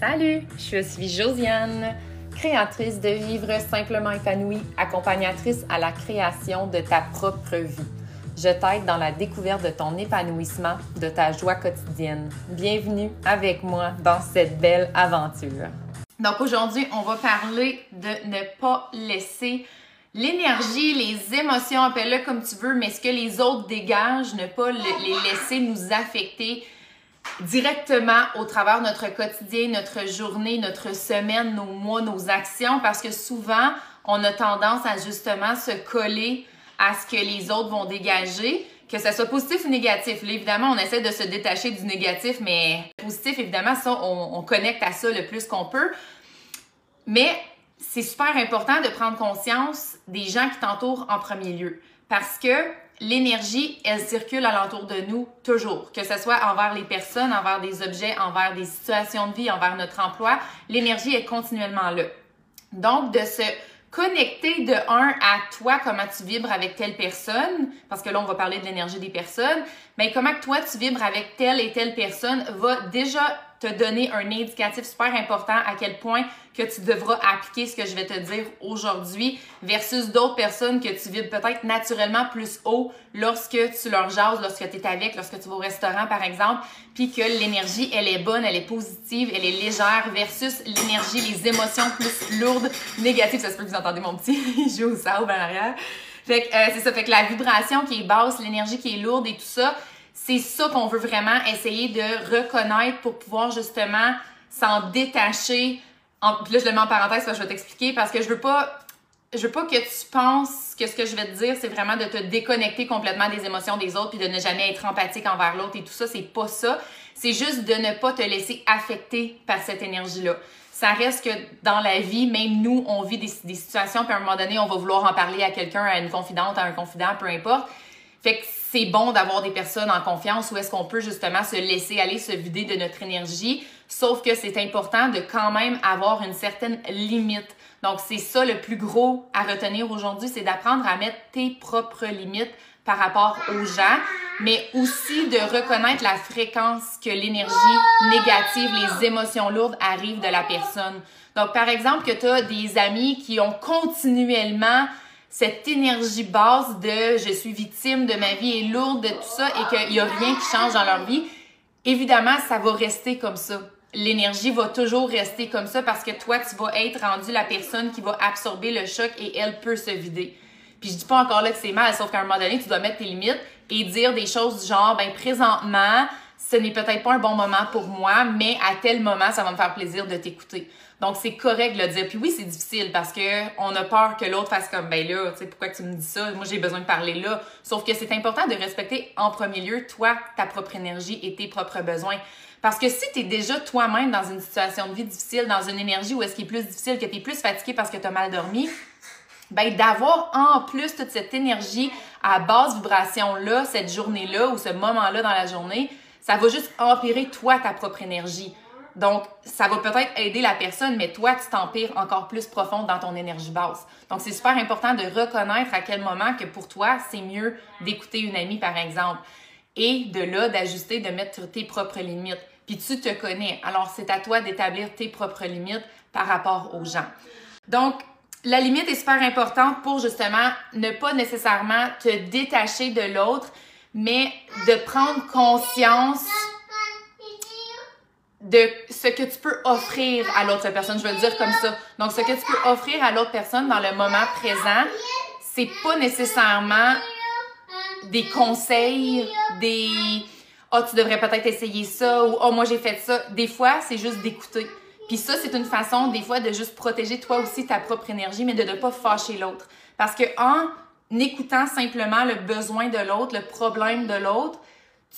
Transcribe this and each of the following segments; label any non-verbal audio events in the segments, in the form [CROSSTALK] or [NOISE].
Salut, je suis Josiane, créatrice de Vivre simplement épanouie, accompagnatrice à la création de ta propre vie. Je t'aide dans la découverte de ton épanouissement, de ta joie quotidienne. Bienvenue avec moi dans cette belle aventure. Donc aujourd'hui, on va parler de ne pas laisser l'énergie, les émotions, appelle-le comme tu veux, mais ce que les autres dégagent, ne pas les laisser nous affecter directement au travers de notre quotidien, notre journée, notre semaine, nos mois, nos actions, parce que souvent, on a tendance à justement se coller à ce que les autres vont dégager, que ce soit positif ou négatif. Évidemment, on essaie de se détacher du négatif, mais positif, évidemment, ça, on, on connecte à ça le plus qu'on peut. Mais c'est super important de prendre conscience des gens qui t'entourent en premier lieu. Parce que l'énergie, elle circule alentour de nous toujours, que ce soit envers les personnes, envers des objets, envers des situations de vie, envers notre emploi, l'énergie est continuellement là. Donc, de se connecter de un à toi, comment tu vibres avec telle personne, parce que là, on va parler de l'énergie des personnes, mais comment toi, tu vibres avec telle et telle personne va déjà te donner un indicatif super important à quel point que tu devras appliquer ce que je vais te dire aujourd'hui versus d'autres personnes que tu vibres peut-être naturellement plus haut lorsque tu leur jases, lorsque tu es avec, lorsque tu vas au restaurant par exemple, puis que l'énergie, elle est bonne, elle est positive, elle est légère versus l'énergie, les émotions plus lourdes, négatives. Ça se peut que vous entendez mon petit [LAUGHS] joue au sable en arrière. Fait que euh, c'est ça, fait que la vibration qui est basse, l'énergie qui est lourde et tout ça, c'est ça qu'on veut vraiment essayer de reconnaître pour pouvoir justement s'en détacher. En, puis là, je le mets en parenthèse parce que je vais t'expliquer parce que je veux pas je veux pas que tu penses que ce que je vais te dire, c'est vraiment de te déconnecter complètement des émotions des autres puis de ne jamais être empathique envers l'autre et tout ça, c'est pas ça. C'est juste de ne pas te laisser affecter par cette énergie-là. Ça reste que dans la vie, même nous, on vit des, situations, puis à un moment donné, on va vouloir en parler à quelqu'un, à une confidente, à un confident, peu importe. Fait que c'est bon d'avoir des personnes en confiance où est-ce qu'on peut justement se laisser aller, se vider de notre énergie. Sauf que c'est important de quand même avoir une certaine limite. Donc, c'est ça le plus gros à retenir aujourd'hui, c'est d'apprendre à mettre tes propres limites par rapport aux gens, mais aussi de reconnaître la fréquence que l'énergie négative, les émotions lourdes arrivent de la personne. Donc, par exemple, que tu as des amis qui ont continuellement cette énergie basse de je suis victime de ma vie est lourde de tout ça et qu'il n'y a rien qui change dans leur vie, évidemment, ça va rester comme ça. L'énergie va toujours rester comme ça parce que toi, tu vas être rendu la personne qui va absorber le choc et elle peut se vider. Puis je dis pas encore là que c'est mal, sauf qu'à un moment donné, tu dois mettre tes limites et dire des choses du genre, ben présentement, ce n'est peut-être pas un bon moment pour moi, mais à tel moment, ça va me faire plaisir de t'écouter. Donc, c'est correct de le dire. Puis oui, c'est difficile parce que on a peur que l'autre fasse comme, ben là, tu sais, pourquoi tu me dis ça? Moi, j'ai besoin de parler là. Sauf que c'est important de respecter en premier lieu, toi, ta propre énergie et tes propres besoins. Parce que si tu es déjà toi-même dans une situation de vie difficile, dans une énergie où est-ce qu'il est plus difficile, que tu es plus fatigué parce que tu as mal dormi, ben d'avoir en plus toute cette énergie à basse vibration-là, cette journée-là ou ce moment-là dans la journée, ça va juste empirer toi ta propre énergie. Donc, ça va peut-être aider la personne, mais toi, tu t'empires encore plus profond dans ton énergie basse. Donc, c'est super important de reconnaître à quel moment que pour toi, c'est mieux d'écouter une amie, par exemple. Et de là, d'ajuster, de mettre tes propres limites. Puis tu te connais. Alors, c'est à toi d'établir tes propres limites par rapport aux gens. Donc, la limite est super importante pour justement ne pas nécessairement te détacher de l'autre, mais de prendre conscience de ce que tu peux offrir à l'autre personne. Je veux le dire comme ça. Donc, ce que tu peux offrir à l'autre personne dans le moment présent, c'est pas nécessairement des conseils, des oh, tu devrais peut-être essayer ça ou oh, moi j'ai fait ça. Des fois, c'est juste d'écouter. Puis ça, c'est une façon, des fois, de juste protéger toi aussi ta propre énergie, mais de ne pas fâcher l'autre. Parce que en écoutant simplement le besoin de l'autre, le problème de l'autre,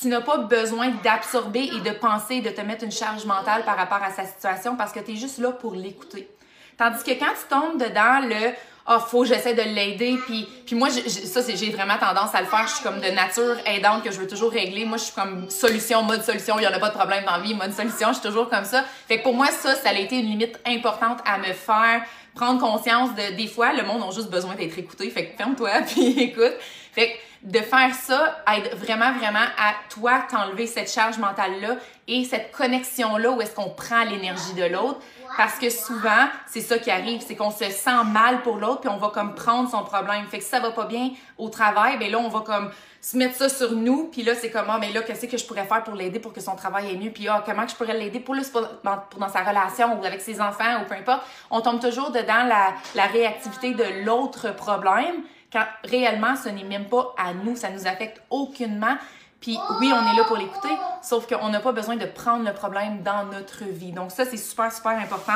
tu n'as pas besoin d'absorber et de penser, de te mettre une charge mentale par rapport à sa situation parce que tu es juste là pour l'écouter. Tandis que quand tu tombes dedans le ah, oh, faut j'essaie de l'aider puis puis moi ça c'est j'ai vraiment tendance à le faire, je suis comme de nature aidante que je veux toujours régler. Moi je suis comme solution mode solution, il y en a pas de problème dans la vie, mode solution, je suis toujours comme ça. Fait que pour moi ça ça a été une limite importante à me faire prendre conscience de des fois le monde a juste besoin d'être écouté. Fait que ferme-toi [LAUGHS] puis écoute. Fait que de faire ça aide vraiment, vraiment à toi t'enlever cette charge mentale-là et cette connexion-là où est-ce qu'on prend l'énergie de l'autre. Parce que souvent, c'est ça qui arrive, c'est qu'on se sent mal pour l'autre puis on va comme prendre son problème. Fait que si ça va pas bien au travail, ben là, on va comme se mettre ça sur nous, puis là, c'est comme, ah, mais là, qu'est-ce que je pourrais faire pour l'aider pour que son travail aille mieux, puis ah, comment je pourrais l'aider pour, pour, dans sa relation ou avec ses enfants ou peu importe. On tombe toujours dedans la, la réactivité de l'autre problème, quand réellement, ce n'est même pas à nous, ça nous affecte aucunement. Puis oui, on est là pour l'écouter, sauf qu'on n'a pas besoin de prendre le problème dans notre vie. Donc ça, c'est super, super important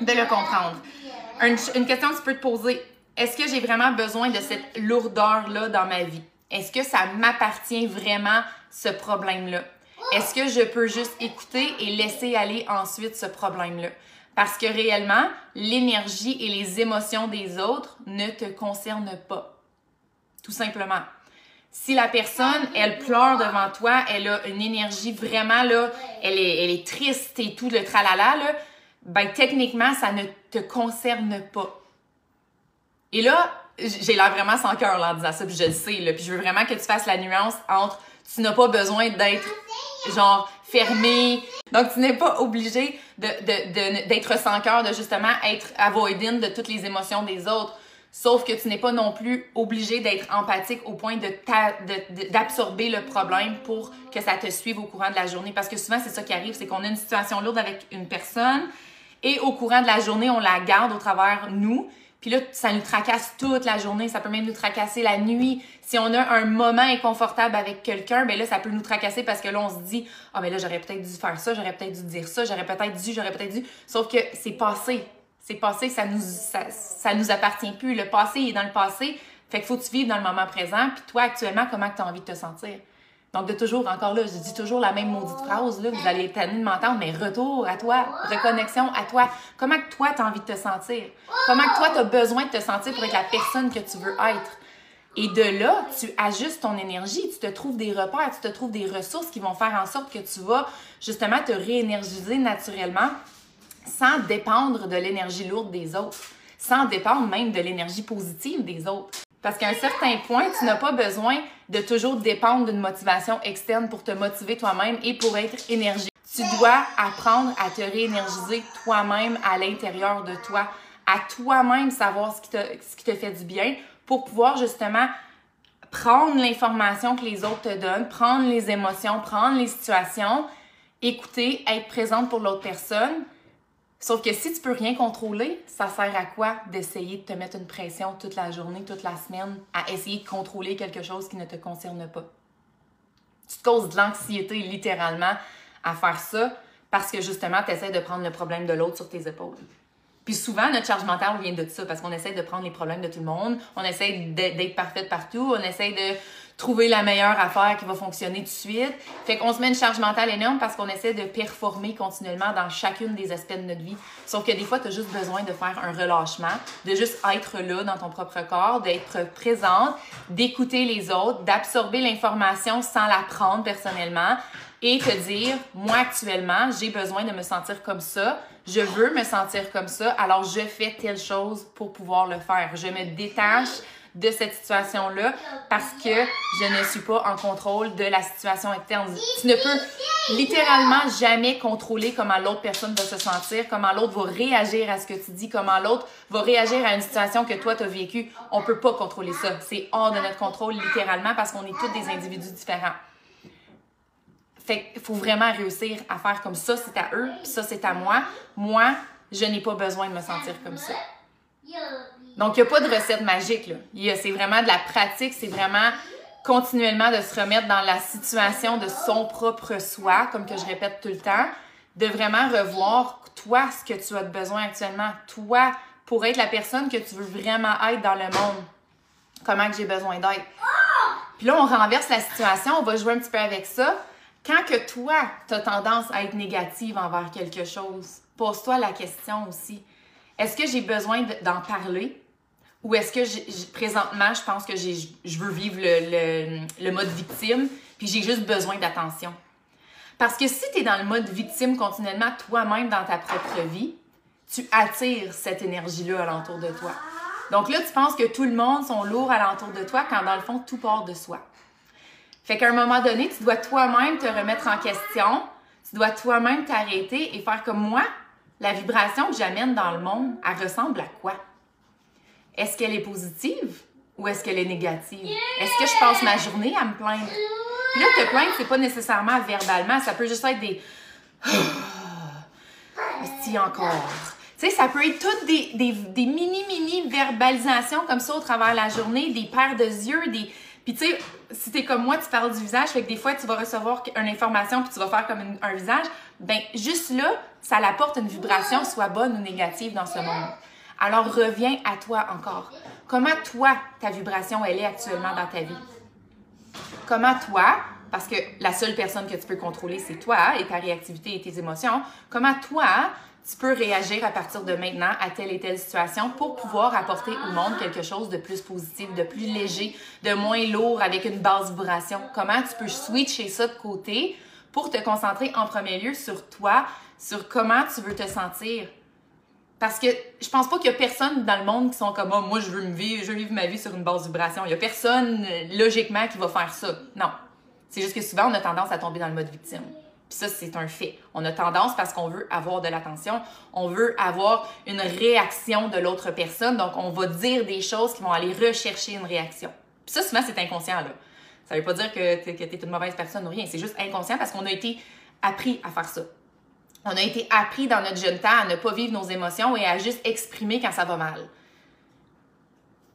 de le comprendre. Une, une question que tu peux te poser, est-ce que j'ai vraiment besoin de cette lourdeur-là dans ma vie? Est-ce que ça m'appartient vraiment, ce problème-là? Est-ce que je peux juste écouter et laisser aller ensuite ce problème-là? Parce que réellement, l'énergie et les émotions des autres ne te concernent pas. Tout simplement. Si la personne, elle pleure devant toi, elle a une énergie vraiment là, elle est, triste et tout le tralala, là, ben techniquement, ça ne te concerne pas. Et là, j'ai l'air vraiment sans cœur en disant ça, puis je le sais, là, puis je veux vraiment que tu fasses la nuance entre tu n'as pas besoin d'être genre fermé. Donc tu n'es pas obligé de, de, d'être sans cœur, de justement être avoidant de toutes les émotions des autres. Sauf que tu n'es pas non plus obligé d'être empathique au point de, d'absorber le problème pour que ça te suive au courant de la journée. Parce que souvent, c'est ça qui arrive, c'est qu'on a une situation lourde avec une personne et au courant de la journée, on la garde au travers nous. Puis là, ça nous tracasse toute la journée, ça peut même nous tracasser la nuit. Si on a un moment inconfortable avec quelqu'un, ben là, ça peut nous tracasser parce que là, on se dit Ah, mais là, j'aurais peut-être dû faire ça, j'aurais peut-être dû dire ça, j'aurais peut-être dû, j'aurais peut-être dû. Sauf que c'est passé. C'est passé, ça nous, ça, nous appartient plus. Le passé est dans le passé. Fait qu'il faut que tu vives dans le moment présent. Puis toi, actuellement, comment tu as envie de te sentir? Donc, de toujours, encore là, je dis toujours la même maudite phrase, là, vous allez être de m'entendre, mais retour à toi, reconnexion à toi. Comment que toi, tu as envie de te sentir? Comment que toi, tu as besoin de te sentir pour être la personne que tu veux être? Et de là, tu ajustes ton énergie, tu te trouves des repères, tu te trouves des ressources qui vont faire en sorte que tu vas justement te réénergiser naturellement sans dépendre de l'énergie lourde des autres, sans dépendre même de l'énergie positive des autres. Parce qu'à un certain point, tu n'as pas besoin de toujours dépendre d'une motivation externe pour te motiver toi-même et pour être énergique. Tu dois apprendre à te réénergiser toi-même à l'intérieur de toi, à toi-même savoir ce qui, te, ce qui te fait du bien pour pouvoir justement prendre l'information que les autres te donnent, prendre les émotions, prendre les situations, écouter, être présente pour l'autre personne Sauf que si tu peux rien contrôler, ça sert à quoi d'essayer de te mettre une pression toute la journée, toute la semaine, à essayer de contrôler quelque chose qui ne te concerne pas? Tu te causes de l'anxiété littéralement à faire ça parce que justement, tu essaies de prendre le problème de l'autre sur tes épaules. Puis souvent, notre charge mentale vient de ça parce qu'on essaie de prendre les problèmes de tout le monde, on essaie d'être parfaite partout, on essaie de trouver la meilleure affaire qui va fonctionner tout de suite. Fait qu'on se met une charge mentale énorme parce qu'on essaie de performer continuellement dans chacune des aspects de notre vie. Sauf que des fois, tu as juste besoin de faire un relâchement, de juste être là dans ton propre corps, d'être présente, d'écouter les autres, d'absorber l'information sans la prendre personnellement et te dire, moi actuellement, j'ai besoin de me sentir comme ça, je veux me sentir comme ça, alors je fais telle chose pour pouvoir le faire. Je me détache de cette situation-là parce que je ne suis pas en contrôle de la situation externe. Tu ne peux littéralement jamais contrôler comment l'autre personne va se sentir, comment l'autre va réagir à ce que tu dis, comment l'autre va réagir à une situation que toi tu as vécue. On peut pas contrôler ça. C'est hors de notre contrôle littéralement parce qu'on est tous des individus différents. Fait qu'il faut vraiment réussir à faire comme ça, c'est à eux, puis ça, c'est à moi. Moi, je n'ai pas besoin de me sentir comme ça. Donc, il n'y a pas de recette magique. C'est vraiment de la pratique, c'est vraiment continuellement de se remettre dans la situation de son propre soi, comme que je répète tout le temps, de vraiment revoir toi ce que tu as besoin actuellement, toi pour être la personne que tu veux vraiment être dans le monde. Comment que j'ai besoin d'être. Puis là, on renverse la situation, on va jouer un petit peu avec ça. Quand que toi, tu as tendance à être négative envers quelque chose, pose-toi la question aussi. Est-ce que j'ai besoin d'en parler? Ou est-ce que présentement, je pense que je veux vivre le, mode victime, puis j'ai juste besoin d'attention? Parce que si tu es dans le mode victime continuellement toi-même dans ta propre vie, tu attires cette énergie-là alentour de toi. Donc là, tu penses que tout le monde sont lourds alentour de toi quand dans le fond, tout part de soi. Fait qu'à un moment donné, tu dois toi-même te remettre en question, tu dois toi-même t'arrêter et faire comme moi. La vibration que j'amène dans le monde, elle ressemble à quoi? Est-ce qu'elle est positive ou est-ce qu'elle est négative? Est-ce que je passe ma journée à me plaindre? Puis là, te plaindre, c'est pas nécessairement verbalement, ça peut juste être des. Si encore. Tu sais, ça peut être toutes des, des, des mini-mini verbalisations comme ça au travers de la journée, des paires de yeux, des. Puis tu sais, si t'es comme moi, tu parles du visage, fait que des fois, tu vas recevoir une information puis tu vas faire comme un visage. Ben, juste là, ça l'apporte une vibration, soit bonne ou négative dans ce monde. Alors, reviens à toi encore. Comment toi, ta vibration, elle est actuellement dans ta vie? Comment toi, parce que la seule personne que tu peux contrôler, c'est toi et ta réactivité et tes émotions, comment toi, tu peux réagir à partir de maintenant à telle et telle situation pour pouvoir apporter au monde quelque chose de plus positif, de plus léger, de moins lourd avec une basse vibration? Comment tu peux switcher ça de côté pour te concentrer en premier lieu sur toi, sur comment tu veux te sentir? Parce que je pense pas qu'il y a personne dans le monde qui sont comme oh, moi je veux me vivre, je veux ma vie sur une basse vibration. Il y a personne logiquement qui va faire ça. Non. C'est juste que souvent on a tendance à tomber dans le mode victime. Puis ça, c'est un fait. On a tendance parce qu'on veut avoir de l'attention, on veut avoir une réaction de l'autre personne, donc on va dire des choses qui vont aller rechercher une réaction. Puis ça, souvent, c'est inconscient, là. Ça veut pas dire que tu es, une mauvaise personne ou rien, c'est juste inconscient parce qu'on a été appris à faire ça. On a été appris dans notre jeune temps à ne pas vivre nos émotions et à juste exprimer quand ça va mal.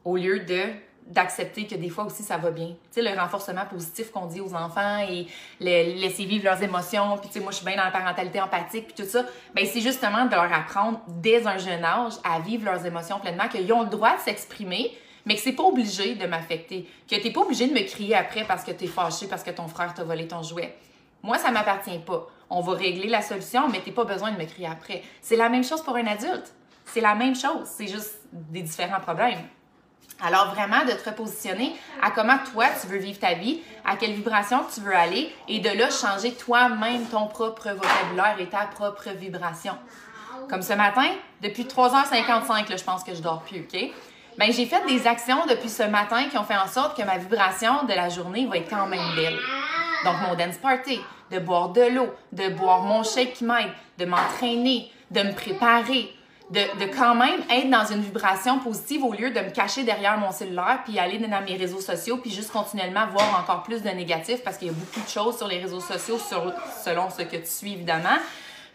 Au lieu de d'accepter que des fois aussi ça va bien. Tu sais, le renforcement positif qu'on dit aux enfants et laisser vivre leurs émotions, puis tu sais, moi je suis bien dans la parentalité empathique, puis tout ça, ben c'est justement de leur apprendre dès un jeune âge à vivre leurs émotions pleinement, qu'ils ont le droit de s'exprimer, mais que c'est pas obligé de m'affecter, que t'es pas obligé de me crier après parce que t'es fâché, parce que ton frère t'a volé ton jouet. Moi, ça m'appartient pas. On va régler la solution, mais t'es pas besoin de me crier après. C'est la même chose pour un adulte. C'est la même chose. C'est juste des différents problèmes. Alors vraiment de te repositionner à comment toi tu veux vivre ta vie, à quelle vibration tu veux aller et de là changer toi-même ton propre vocabulaire et ta propre vibration. Comme ce matin, depuis 3h55, là, je pense que je dors plus, OK? Bien, j'ai fait des actions depuis ce matin qui ont fait en sorte que ma vibration de la journée va être quand même belle. Donc, mon dance party, de boire de l'eau, de boire mon shake qui m'aide, de m'entraîner, de me préparer, de, quand même être dans une vibration positive au lieu de me cacher derrière mon cellulaire puis aller dans mes réseaux sociaux puis juste continuellement voir encore plus de négatifs parce qu'il y a beaucoup de choses sur les réseaux sociaux selon ce que tu suis évidemment.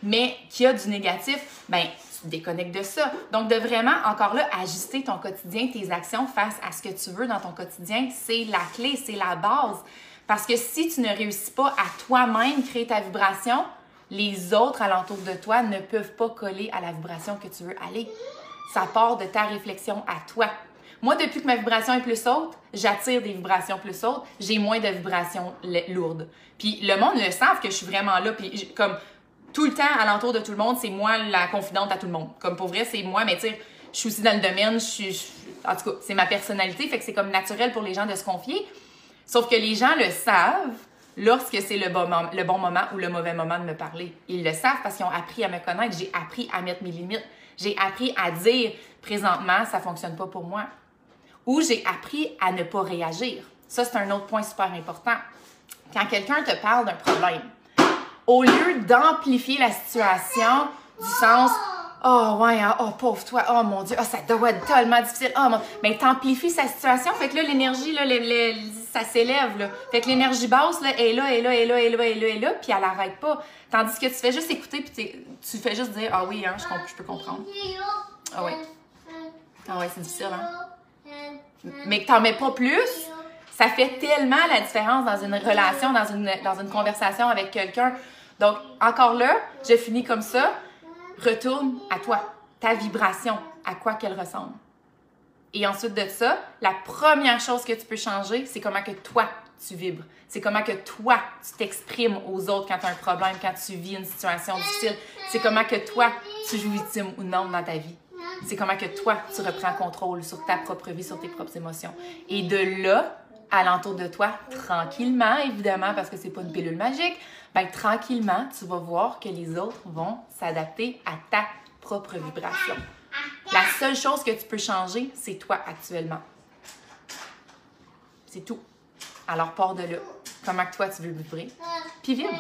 Mais qui a du négatif ben tu te déconnectes de ça. Donc de vraiment encore là ajuster ton quotidien tes actions face à ce que tu veux dans ton quotidien c'est la clé c'est la base parce que si tu ne réussis pas à toi-même créer ta vibration les autres alentour de toi ne peuvent pas coller à la vibration que tu veux aller. Ça part de ta réflexion à toi. Moi, depuis que ma vibration est plus haute, j'attire des vibrations plus hautes, j'ai moins de vibrations lourdes. Puis le monde le savent que je suis vraiment là, puis comme tout le temps alentour de tout le monde, c'est moi la confidente à tout le monde. Comme pour vrai, c'est moi, mais tu je suis aussi dans le domaine, en tout cas, c'est ma personnalité, fait que c'est comme naturel pour les gens de se confier. Sauf que les gens le savent, lorsque c'est le bon, le bon moment ou le mauvais moment de me parler. Ils le savent parce qu'ils ont appris à me connaître. J'ai appris à mettre mes limites. J'ai appris à dire présentement, ça fonctionne pas pour moi. Ou j'ai appris à ne pas réagir. Ça, c'est un autre point super important. Quand quelqu'un te parle d'un problème, au lieu d'amplifier la situation du sens Oh, ouais, hein, oh, pauvre toi, oh mon Dieu, oh, ça doit être tellement difficile. Oh, mon... Mais t'amplifies sa situation, fait que là, l'énergie, là, ça s'élève, là. Fait que l'énergie basse, là, est là, est là, est là, est là, est là, est là, puis elle arrête pas. Tandis que tu fais juste écouter, puis tu fais juste dire, ah oui, hein, je, peux comprendre. Ah ouais. Ah ouais, c'est difficile, hein. Mais que t'en mets pas plus, ça fait tellement la différence dans une relation, dans une, dans une conversation avec quelqu'un. Donc, encore là, je finis comme ça retourne à toi, ta vibration, à quoi qu'elle ressemble. Et ensuite de ça, la première chose que tu peux changer, c'est comment que toi, tu vibres. C'est comment que toi, tu t'exprimes aux autres quand tu as un problème, quand tu vis une situation difficile. C'est comment que toi, tu joues victime ou non dans ta vie. C'est comment que toi, tu reprends contrôle sur ta propre vie, sur tes propres émotions. Et de là, alentour de toi, tranquillement, évidemment, parce que c'est pas une pilule magique, ben, tranquillement, tu vas voir que les autres vont s'adapter à ta propre vibration. La seule chose que tu peux changer, c'est toi actuellement. C'est tout. Alors, pars de là. Comment toi, tu veux vibrer? Puis vibre.